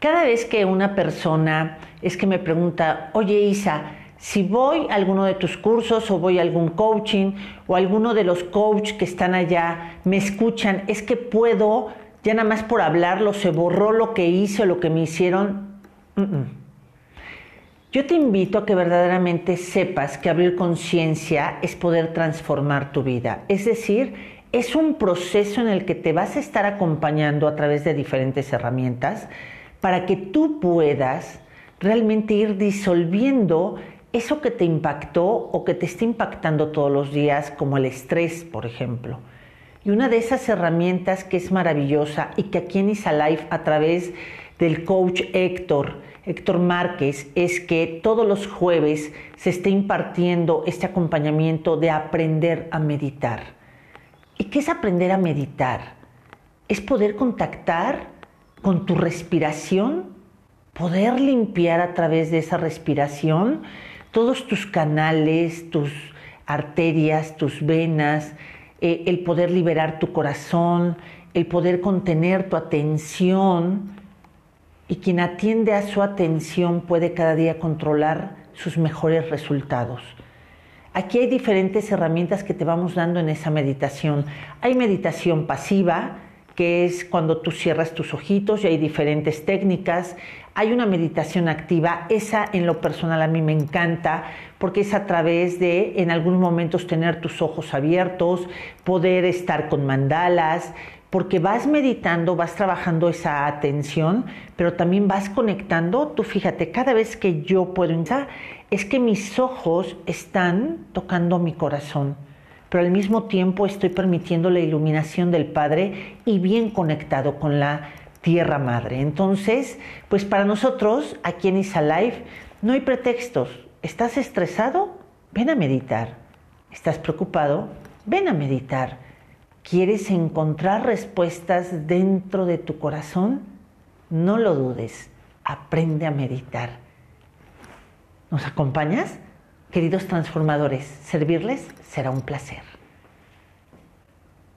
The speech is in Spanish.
Cada vez que una persona es que me pregunta, oye Isa, si voy a alguno de tus cursos o voy a algún coaching o alguno de los coaches que están allá me escuchan, es que puedo, ya nada más por hablarlo, se borró lo que hice o lo que me hicieron. Yo te invito a que verdaderamente sepas que abrir conciencia es poder transformar tu vida. Es decir, es un proceso en el que te vas a estar acompañando a través de diferentes herramientas para que tú puedas realmente ir disolviendo eso que te impactó o que te está impactando todos los días, como el estrés, por ejemplo. Y una de esas herramientas que es maravillosa y que aquí en Isalife a través del coach Héctor, Héctor Márquez, es que todos los jueves se está impartiendo este acompañamiento de aprender a meditar. ¿Y qué es aprender a meditar? Es poder contactar con tu respiración, poder limpiar a través de esa respiración todos tus canales, tus arterias, tus venas, eh, el poder liberar tu corazón, el poder contener tu atención. Y quien atiende a su atención puede cada día controlar sus mejores resultados. Aquí hay diferentes herramientas que te vamos dando en esa meditación. Hay meditación pasiva, que es cuando tú cierras tus ojitos y hay diferentes técnicas. Hay una meditación activa, esa en lo personal a mí me encanta porque es a través de en algunos momentos tener tus ojos abiertos, poder estar con mandalas, porque vas meditando, vas trabajando esa atención, pero también vas conectando. Tú fíjate, cada vez que yo puedo es que mis ojos están tocando mi corazón pero al mismo tiempo estoy permitiendo la iluminación del Padre y bien conectado con la Tierra Madre. Entonces, pues para nosotros, aquí en Isalife, no hay pretextos. ¿Estás estresado? Ven a meditar. ¿Estás preocupado? Ven a meditar. ¿Quieres encontrar respuestas dentro de tu corazón? No lo dudes. Aprende a meditar. ¿Nos acompañas? Queridos transformadores, servirles será un placer.